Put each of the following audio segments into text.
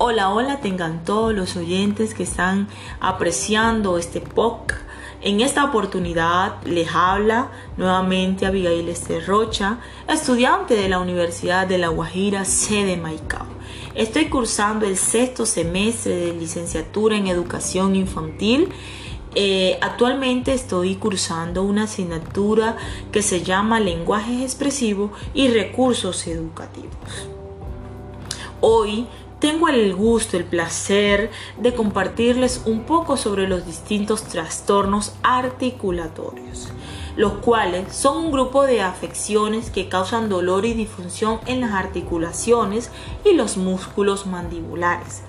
Hola, hola, tengan todos los oyentes que están apreciando este podcast. En esta oportunidad les habla nuevamente Abigail Rocha, estudiante de la Universidad de La Guajira, sede Maicao. Estoy cursando el sexto semestre de licenciatura en educación infantil. Eh, actualmente estoy cursando una asignatura que se llama lenguaje expresivo y recursos educativos. Hoy tengo el gusto, el placer de compartirles un poco sobre los distintos trastornos articulatorios, los cuales son un grupo de afecciones que causan dolor y disfunción en las articulaciones y los músculos mandibulares.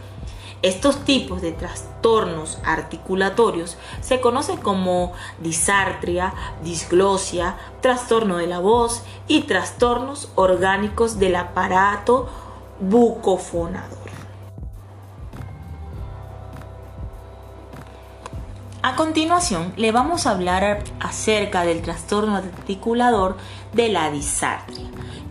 Estos tipos de trastornos articulatorios se conocen como disartria, disglosia, trastorno de la voz y trastornos orgánicos del aparato bucofonador. A continuación, le vamos a hablar acerca del trastorno articulador de la disartria.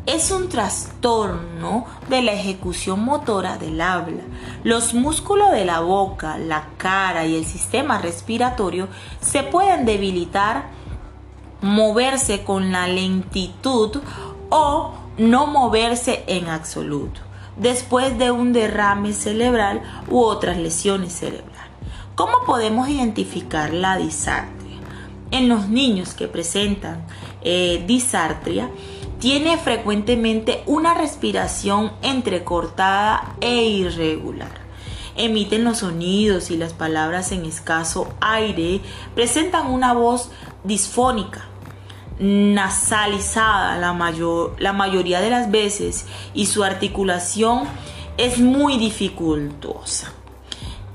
Es un trastorno de la ejecución motora del habla. Los músculos de la boca, la cara y el sistema respiratorio se pueden debilitar, moverse con la lentitud o no moverse en absoluto después de un derrame cerebral u otras lesiones cerebrales. ¿Cómo podemos identificar la disartria? En los niños que presentan eh, disartria, tiene frecuentemente una respiración entrecortada e irregular. Emiten los sonidos y las palabras en escaso aire, presentan una voz disfónica, nasalizada la, mayor, la mayoría de las veces y su articulación es muy dificultosa.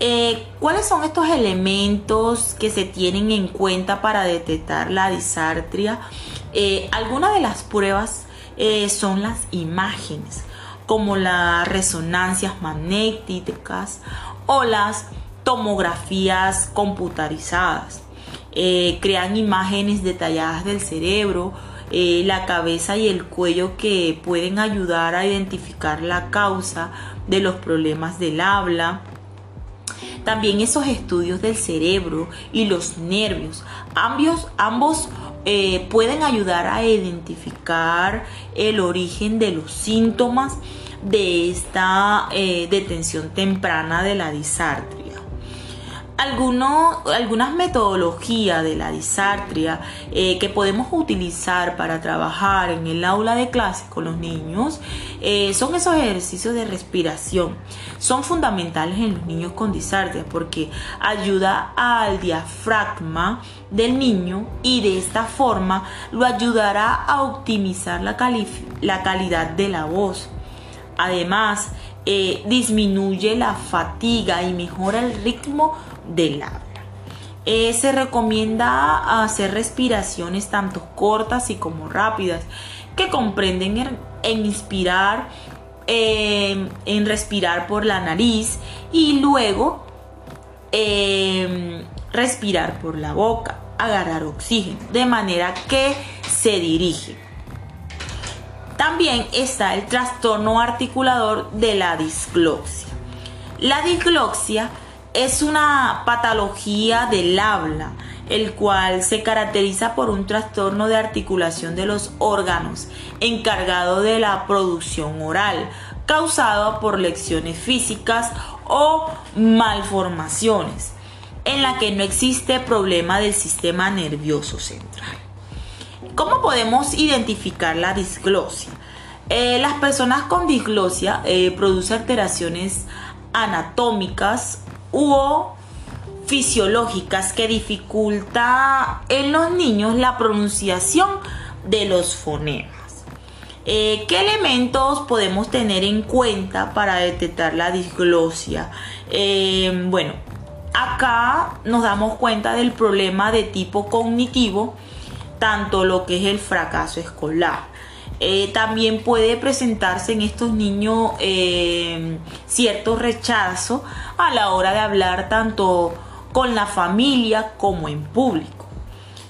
Eh, ¿Cuáles son estos elementos que se tienen en cuenta para detectar la disartria? Eh, algunas de las pruebas eh, son las imágenes, como las resonancias magnéticas o las tomografías computarizadas. Crean imágenes detalladas del cerebro, la cabeza y el cuello que pueden ayudar a identificar la causa de los problemas del habla. También esos estudios del cerebro y los nervios, ambos, ambos eh, pueden ayudar a identificar el origen de los síntomas de esta detención temprana de la algunas metodologías de la disartria eh, que podemos utilizar para trabajar en el aula de clase con los niños eh, son esos ejercicios de respiración. Son fundamentales en los niños con disartria porque ayuda al diafragma del niño y de esta forma lo ayudará a optimizar la, la calidad de la voz. Además, eh, disminuye la fatiga y mejora el ritmo del habla. Eh, se recomienda hacer respiraciones tanto cortas y como rápidas que comprenden en, inspirar, em, en respirar por la nariz y luego em, respirar por la boca, agarrar oxígeno, de manera que se dirige. También está el trastorno articulador de la disglosia. La disglosia es una patología del habla, el cual se caracteriza por un trastorno de articulación de los órganos encargado de la producción oral, causado por lecciones físicas o malformaciones, en la que no existe problema del sistema nervioso central. ¿Cómo podemos identificar la disglosia? Eh, las personas con disglosia eh, producen alteraciones anatómicas u fisiológicas que dificulta en los niños la pronunciación de los fonemas. Eh, ¿Qué elementos podemos tener en cuenta para detectar la disglosia? Bueno, acá nos damos cuenta del problema de tipo cognitivo, tanto lo que es el fracaso escolar. Eh, también puede presentarse en estos niños eh, cierto rechazo a la hora de hablar tanto con la familia como en público.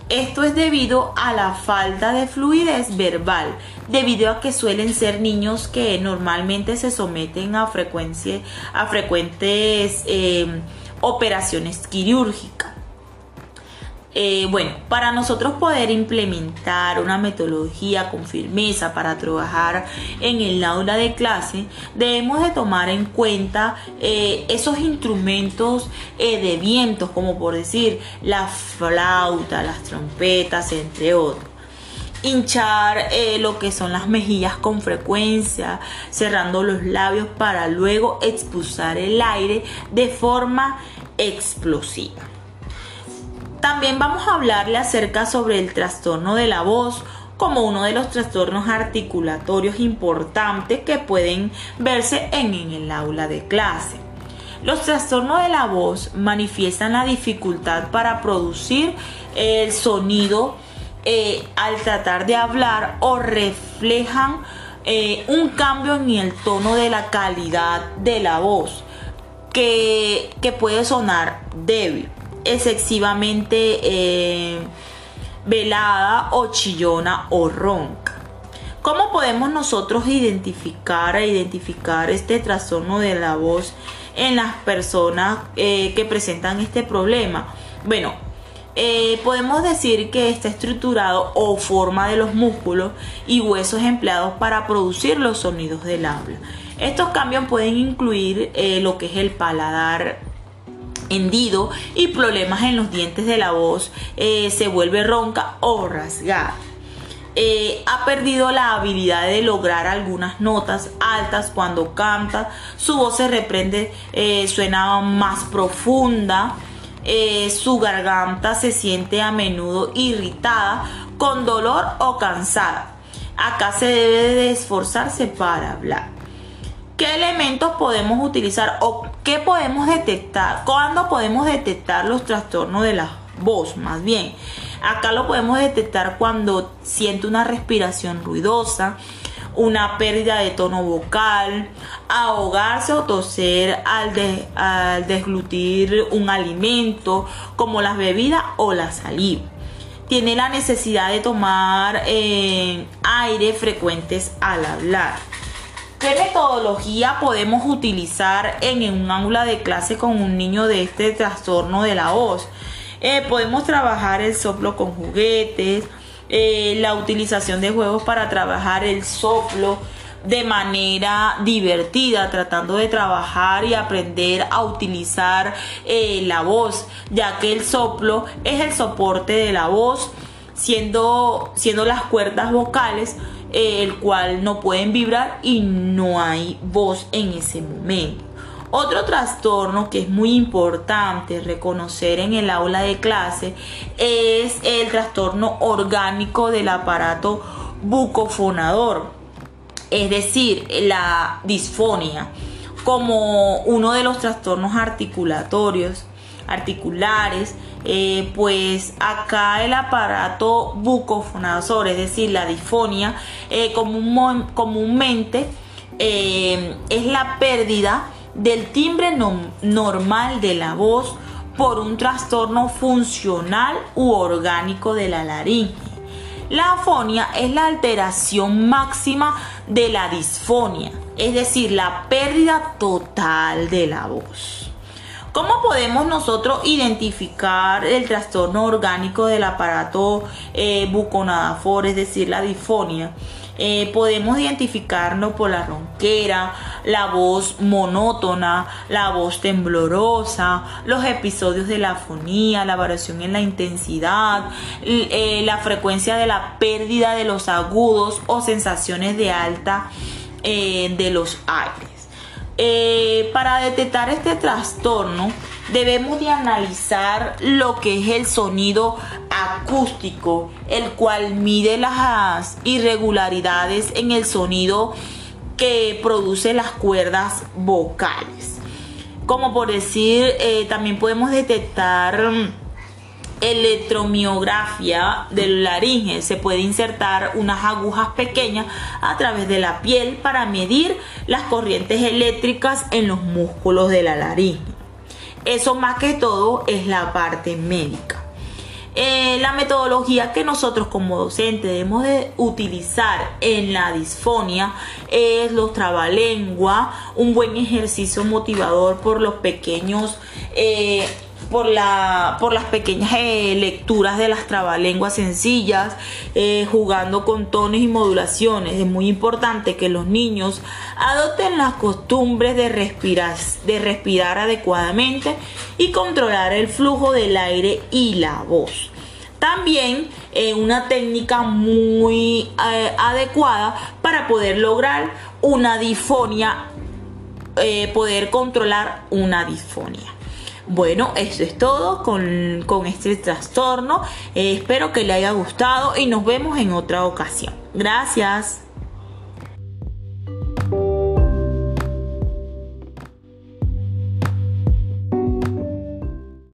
Esto es debido a la falta de fluidez verbal, debido a que suelen ser niños que normalmente se someten a, a frecuentes eh, operaciones quirúrgicas. Eh, bueno, para nosotros poder implementar una metodología con firmeza para trabajar en el aula de clase, debemos de tomar en cuenta eh, esos instrumentos eh, de vientos, como por decir la flauta, las trompetas, entre otros hinchar lo que son las mejillas con frecuencia, cerrando los labios para luego expulsar el aire de forma explosiva. También vamos a hablarle acerca sobre el trastorno de la voz como uno de los trastornos articulatorios importantes que pueden verse en, el aula de clase. Los trastornos de la voz manifiestan la dificultad para producir el sonido eh, al tratar de hablar o reflejan eh, un cambio en el tono de la calidad de la voz que, que puede sonar débil excesivamente eh, velada o chillona o ronca. ¿Cómo podemos nosotros identificar e identificar este trastorno de la voz en las personas eh, que presentan este problema? Bueno, eh, podemos decir que está estructurado o forma de los músculos y huesos empleados para producir los sonidos del habla. Estos cambios pueden incluir lo que es el paladar hendido y problemas en los dientes de la voz, eh, se vuelve ronca o rasgada. Eh, ha perdido la habilidad de lograr algunas notas altas cuando canta, su voz se reprende, eh, suena más profunda, su garganta se siente a menudo irritada, con dolor o cansada. Acá se debe de esforzarse para hablar. ¿Qué elementos podemos utilizar o qué podemos detectar? ¿Cuándo podemos detectar los trastornos de la voz? Más bien, acá lo podemos detectar cuando siente una respiración ruidosa, una pérdida de tono vocal, ahogarse o toser al, desglutir un alimento como las bebidas o la saliva. Tiene la necesidad de tomar eh, aire frecuentes al hablar ¿Qué metodología podemos utilizar en un aula de clase con un niño de este trastorno de la voz? Eh, podemos trabajar el soplo con juguetes, eh, la utilización de juegos para trabajar el soplo de manera divertida, tratando de trabajar y aprender a utilizar eh, la voz, ya que el soplo es el soporte de la voz, siendo, siendo las cuerdas vocales el cual no pueden vibrar y no hay voz en ese momento. Otro trastorno que es muy importante reconocer en el aula de clase es el trastorno orgánico del aparato bucofonador, es decir, la disfonia, como uno de los trastornos articulatorios, articulares, eh, pues acá el aparato bucofonador, es decir, la disfonia, eh, comúnmente eh, es la pérdida del timbre normal de la voz por un trastorno funcional u orgánico de la laringe. La afonia es la alteración máxima de la disfonia, es decir, la pérdida total de la voz. ¿Cómo podemos nosotros identificar el trastorno orgánico del aparato eh, buconadafor, es decir, la disfonia? Eh, podemos identificarlo por la ronquera, la voz monótona, la voz temblorosa, los episodios de la afonía, la variación en la intensidad, eh, la frecuencia de la pérdida de los agudos o sensaciones de alta de los aires. Eh, para detectar este trastorno debemos de analizar lo que es el sonido acústico, el cual mide las irregularidades en el sonido que produce las cuerdas vocales. Como por decir, eh, también podemos detectar electromiografía del laringe. Se puede insertar unas agujas pequeñas a través de la piel para medir las corrientes eléctricas en los músculos de la laringe. Eso más que todo es la parte médica. Eh, la metodología que nosotros como docentes debemos de utilizar en la disfonia es los trabalengua, un buen ejercicio motivador por los pequeños eh, por, la, por las pequeñas eh, lecturas de las trabalenguas sencillas, eh, jugando con tonos y modulaciones. Es muy importante que los niños adopten las costumbres de respirar, de respirar adecuadamente y controlar el flujo del aire y la voz. También eh, una técnica muy adecuada para poder lograr una disfonia, poder controlar una disfonia. Bueno, eso es todo con, este trastorno. Eh, espero que le haya gustado y nos vemos en otra ocasión. Gracias.